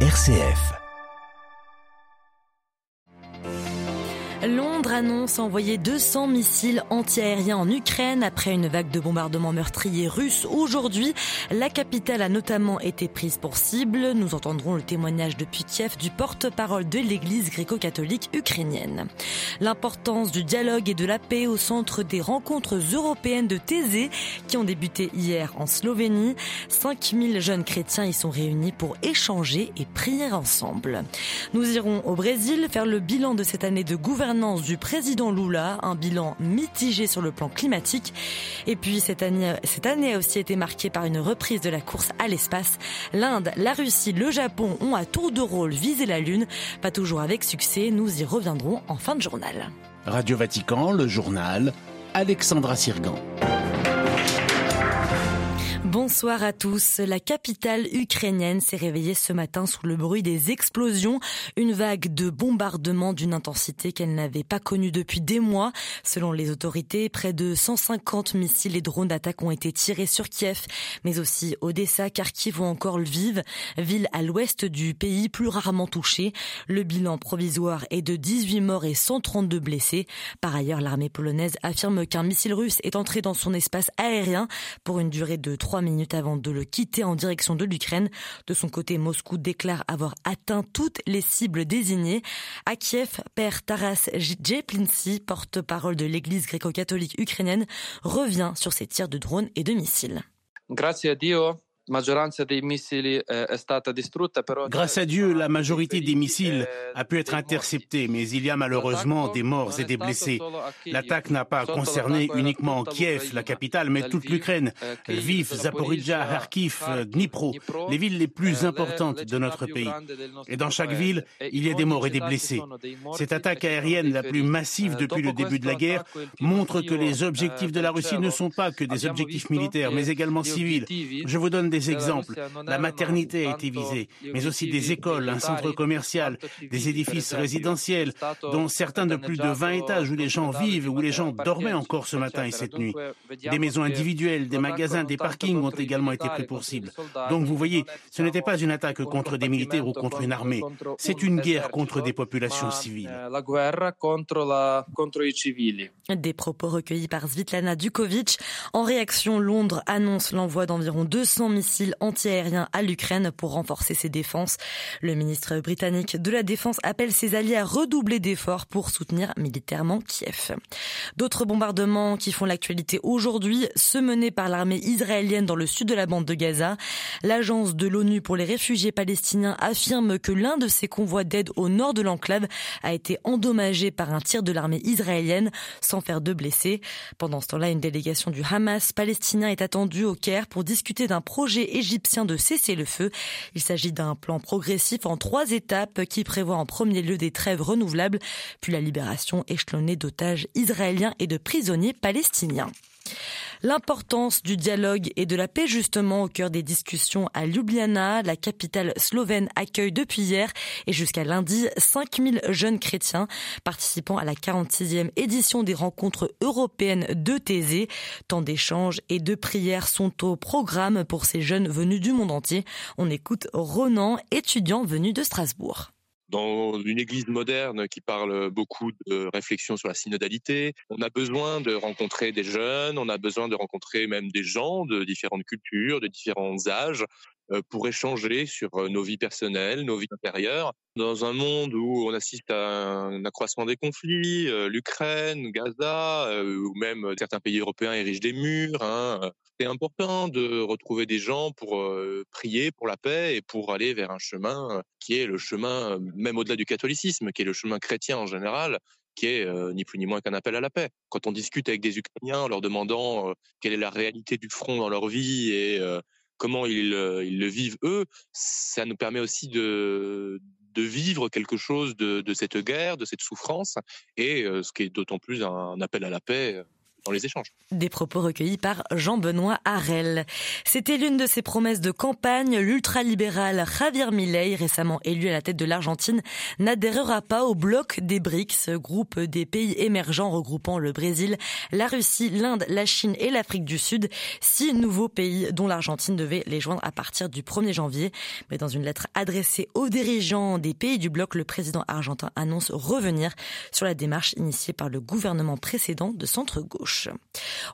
RCF. Londres annonce envoyer 200 missiles antiaériens en Ukraine après une vague de bombardements meurtriers russes. Aujourd'hui, la capitale a notamment été prise pour cible. Nous entendrons le témoignage depuis Kiev du porte-parole de l'église gréco-catholique ukrainienne. L'importance du dialogue et de la paix au centre des rencontres européennes de Thésée qui ont débuté hier en Slovénie. 5000 jeunes chrétiens y sont réunis pour échanger et prier ensemble. Nous irons au Brésil faire le bilan de cette année de gouvernement du président Lula, un bilan mitigé sur le plan climatique. Et puis cette année, a aussi été marquée par une reprise de la course à l'espace. L'Inde, la Russie, le Japon ont à tour de rôle visé la Lune, pas toujours avec succès. Nous y reviendrons en fin de journal. Radio Vatican, le journal, Alexandra Sirgan. Bonsoir à tous. La capitale ukrainienne s'est réveillée ce matin sous le bruit des explosions, une vague de bombardements d'une intensité qu'elle n'avait pas connue depuis des mois. Selon les autorités, près de 150 missiles et drones d'attaque ont été tirés sur Kiev, mais aussi Odessa, Kharkiv ou encore Lviv, ville à l'ouest du pays plus rarement touchée. Le bilan provisoire est de 18 morts et 132 blessés. Par ailleurs, l'armée polonaise affirme qu'un missile russe est entré dans son espace aérien pour une durée de 3 minutes avant de le quitter en direction de l'Ukraine. De son côté, Moscou déclare avoir atteint toutes les cibles désignées. À Kiev, Père Taras Jeplinsi, porte-parole de l'église gréco-catholique ukrainienne, revient sur ces tirs de drones et de missiles. Grâce à Dieu, la majorité des missiles a pu être interceptée, mais il y a malheureusement des morts et des blessés. L'attaque n'a pas concerné uniquement Kiev, la capitale, mais toute l'Ukraine. Lviv, Zaporizhia, Kharkiv, Dnipro, les villes les plus importantes de notre pays. Et dans chaque ville, il y a des morts et des blessés. Cette attaque aérienne la plus massive depuis le début de la guerre montre que les objectifs de la Russie ne sont pas que des objectifs militaires, mais également civils. Je vous donne des des exemples. La maternité a été visée, mais aussi des écoles, un centre commercial, des édifices résidentiels, dont certains de plus de 20 étages où les gens vivent, où les gens dormaient encore ce matin et cette nuit. Des maisons individuelles, des magasins, des parkings ont également été pris pour cible. Donc vous voyez, ce n'était pas une attaque contre des militaires ou contre une armée, c'est une guerre contre des populations civiles. Des propos recueillis par Svitlana Dukovic. En réaction, Londres annonce l'envoi d'environ 200 missiles antiaériens à l'Ukraine pour renforcer ses défenses. Le ministre britannique de la Défense appelle ses alliés à redoubler d'efforts pour soutenir militairement Kiev. D'autres bombardements qui font l'actualité aujourd'hui, ceux menés par l'armée israélienne dans le sud de la bande de Gaza. L'agence de l'ONU pour les réfugiés palestiniens affirme que l'un de ses convois d'aide au nord de l'enclave a été endommagé par un tir de l'armée israélienne sans faire de blessés. Pendant ce temps-là, une délégation du Hamas palestinien est attendue au Caire pour discuter d'un projet égyptien de cesser le feu. Il s'agit d'un plan progressif en trois étapes qui prévoit en premier lieu des trêves renouvelables, puis la libération échelonnée d'otages israéliens et de prisonniers palestiniens. L'importance du dialogue et de la paix justement au cœur des discussions à Ljubljana, la capitale slovène accueille depuis hier et jusqu'à lundi 5000 jeunes chrétiens participant à la 46e édition des rencontres européennes de Thésée. Tant d'échanges et de prières sont au programme pour ces jeunes venus du monde entier. On écoute Ronan, étudiant venu de Strasbourg dans une église moderne qui parle beaucoup de réflexion sur la synodalité. On a besoin de rencontrer des jeunes, on a besoin de rencontrer même des gens de différentes cultures, de différents âges, pour échanger sur euh, nos vies personnelles, nos vies intérieures. Dans un monde où on assiste à un accroissement des conflits, euh, l'Ukraine, Gaza, ou même certains pays européens érigent des murs, hein, c'est important de retrouver des gens pour prier pour la paix et pour aller vers un chemin qui est le chemin, même au-delà du catholicisme, qui est le chemin chrétien en général, qui est ni plus ni moins qu'un appel à la paix. Quand on discute avec des Ukrainiens en leur demandant quelle est la réalité du front dans leur vie et comment ils, ils, le vivent eux, ça nous permet aussi de, vivre quelque chose de, de, cette guerre, de cette souffrance, et ce qui est d'autant plus un appel à la paix Des propos recueillis par Jean-Benoît Harel. C'était l'une de ses promesses de campagne. L'ultralibéral Javier Milei, récemment élu à la tête de l'Argentine, n'adhérera pas au bloc des BRICS, groupe des pays émergents regroupant le Brésil, la Russie, l'Inde, la Chine et l'Afrique du Sud. Six nouveaux pays dont l'Argentine devait les joindre à partir du 1er janvier. Mais dans une lettre adressée aux dirigeants des pays du bloc, le président argentin annonce revenir sur la démarche initiée par le gouvernement précédent de centre-gauche.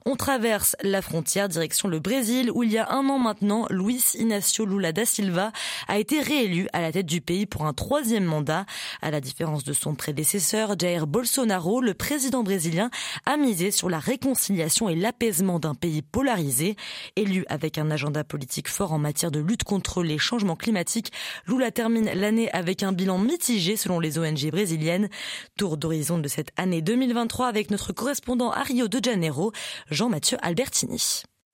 On traverse la frontière direction le Brésil où il y a un an maintenant, Luis Inácio Lula da Silva a été réélu à la tête du pays pour un troisième mandat. À la différence de son prédécesseur Jair Bolsonaro, le président brésilien a misé sur la réconciliation et l'apaisement d'un pays polarisé. Élu avec un agenda politique fort en matière de lutte contre les changements climatiques, Lula termine l'année avec un bilan mitigé selon les ONG brésiliennes. Tour d'horizon de cette année 2023 avec notre correspondant à Rio de Janeiro, Jean-Mathieu Albertini.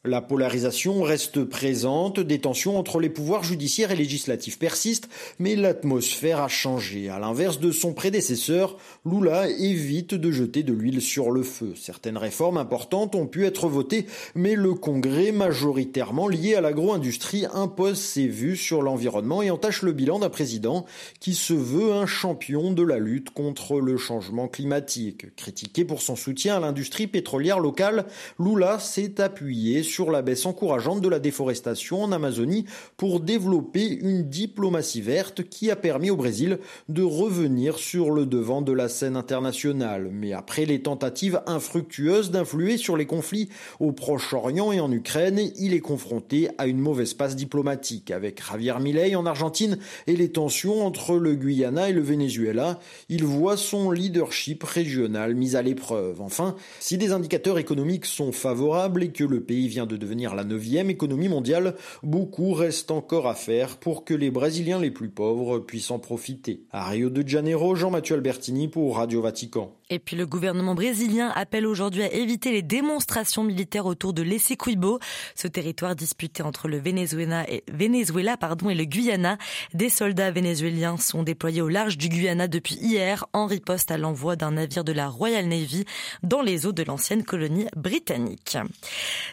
La polarisation reste présente, des tensions entre les pouvoirs judiciaires et législatifs persistent, mais l'atmosphère a changé. À l'inverse de son prédécesseur, Lula évite de jeter de l'huile sur le feu. Certaines réformes importantes ont pu être votées, mais le Congrès, majoritairement lié à l'agro-industrie, impose ses vues sur l'environnement et entache le bilan d'un président qui se veut un champion de la lutte contre le changement climatique. Critiqué pour son soutien à l'industrie pétrolière locale, Lula s'est appuyé sur la baisse encourageante de la déforestation en Amazonie pour développer une diplomatie verte qui a permis au Brésil de revenir sur le devant de la scène internationale. Mais après les tentatives infructueuses d'influer sur les conflits au Proche-Orient et en Ukraine, il est confronté à une mauvaise passe diplomatique avec Javier Milei en Argentine et les tensions entre le Guyana et le Venezuela. Il voit son leadership régional mis à l'épreuve. Enfin, si des indicateurs économiques sont favorables et que le pays vient de devenir la neuvième économie mondiale, beaucoup reste encore à faire pour que les Brésiliens les plus pauvres puissent en profiter. À Rio de Janeiro, Jean-Mathieu Albertini pour Radio Vatican. Et puis le gouvernement brésilien appelle aujourd'hui à éviter les démonstrations militaires autour de l'Essequibo, ce territoire disputé entre le Venezuela et, le Guyana. Des soldats vénézuéliens sont déployés au large du Guyana depuis hier en riposte à l'envoi d'un navire de la Royal Navy dans les eaux de l'ancienne colonie britannique.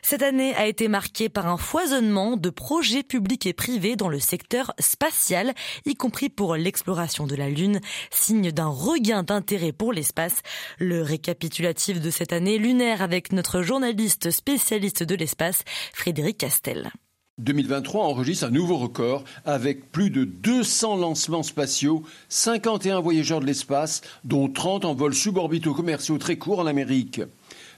Cette année a été marquée par un foisonnement de projets publics et privés dans le secteur spatial, y compris pour l'exploration de la Lune, signe d'un regain d'intérêt pour l'espace le récapitulatif de cette année lunaire avec notre journaliste spécialiste de l'espace, Frédéric Castel. 2023 enregistre un nouveau record avec plus de 200 lancements spatiaux, 51 voyageurs de l'espace, dont 30 en vols suborbitaux commerciaux très courts en Amérique.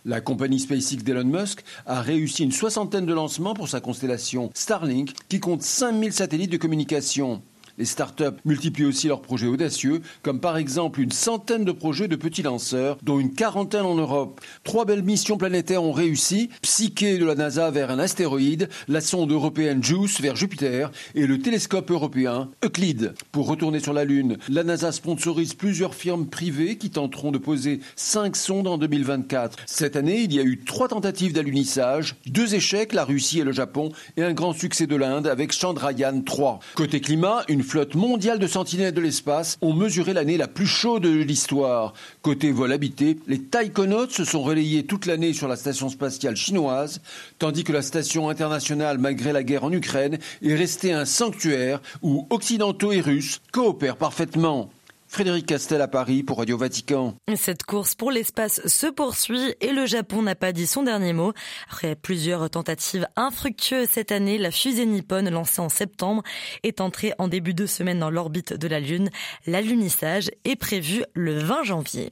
La compagnie SpaceX d'Elon Musk a réussi une soixantaine de lancements pour sa constellation Starlink qui compte 5000 satellites de communication. Les startups multiplient aussi leurs projets audacieux, comme par exemple une centaine de projets de petits lanceurs, dont une quarantaine en Europe. Trois belles missions planétaires ont réussi, Psyche de la NASA vers un astéroïde, la sonde européenne JUICE vers Jupiter et le télescope européen Euclide. Pour retourner sur la Lune, la NASA sponsorise plusieurs firmes privées qui tenteront de poser cinq sondes en 2024. Cette année, il y a eu trois tentatives d'alunissage, deux échecs, la Russie et le Japon, et un grand succès de l'Inde avec Chandrayaan 3. Côté climat, une flotte mondiale de sentinelles de l'espace ont mesuré l'année la plus chaude de l'histoire. Côté vol habité, les taïkonautes se sont relayés toute l'année sur la station spatiale chinoise, tandis que la station internationale, malgré la guerre en Ukraine, est restée un sanctuaire où occidentaux et russes coopèrent parfaitement. Frédéric Castel à Paris pour Radio Vatican. Cette course pour l'espace se poursuit et le Japon n'a pas dit son dernier mot. Après plusieurs tentatives infructueuses cette année, la fusée Nippon lancée en septembre est entrée en début de semaine dans l'orbite de la Lune. L'alunissage est prévu le 20 janvier.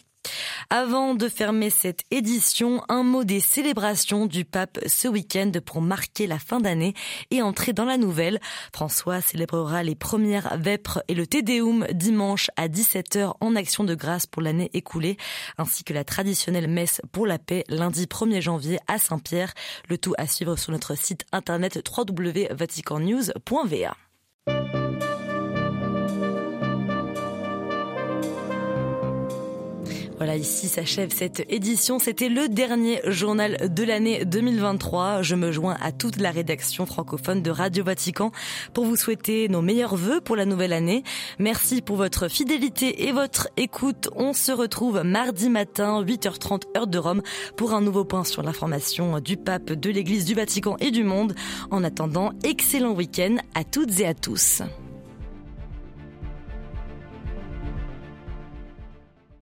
Avant de fermer cette édition, un mot des célébrations du pape ce week-end pour marquer la fin d'année et entrer dans la nouvelle. François célébrera les premières vêpres et le Tédéum dimanche à 17h en action de grâce pour l'année écoulée, ainsi que la traditionnelle messe pour la paix lundi 1er janvier à Saint-Pierre. Le tout à suivre sur notre site internet www.vaticannews.va. Voilà, ici s'achève cette édition. C'était le dernier journal de l'année 2023. Je me joins à toute la rédaction francophone de Radio Vatican pour vous souhaiter nos meilleurs voeux pour la nouvelle année. Merci pour votre fidélité et votre écoute. On se retrouve mardi matin, 8h30 heure de Rome, pour un nouveau point sur l'information du pape, de l'Église du Vatican et du monde. En attendant, excellent week-end à toutes et à tous.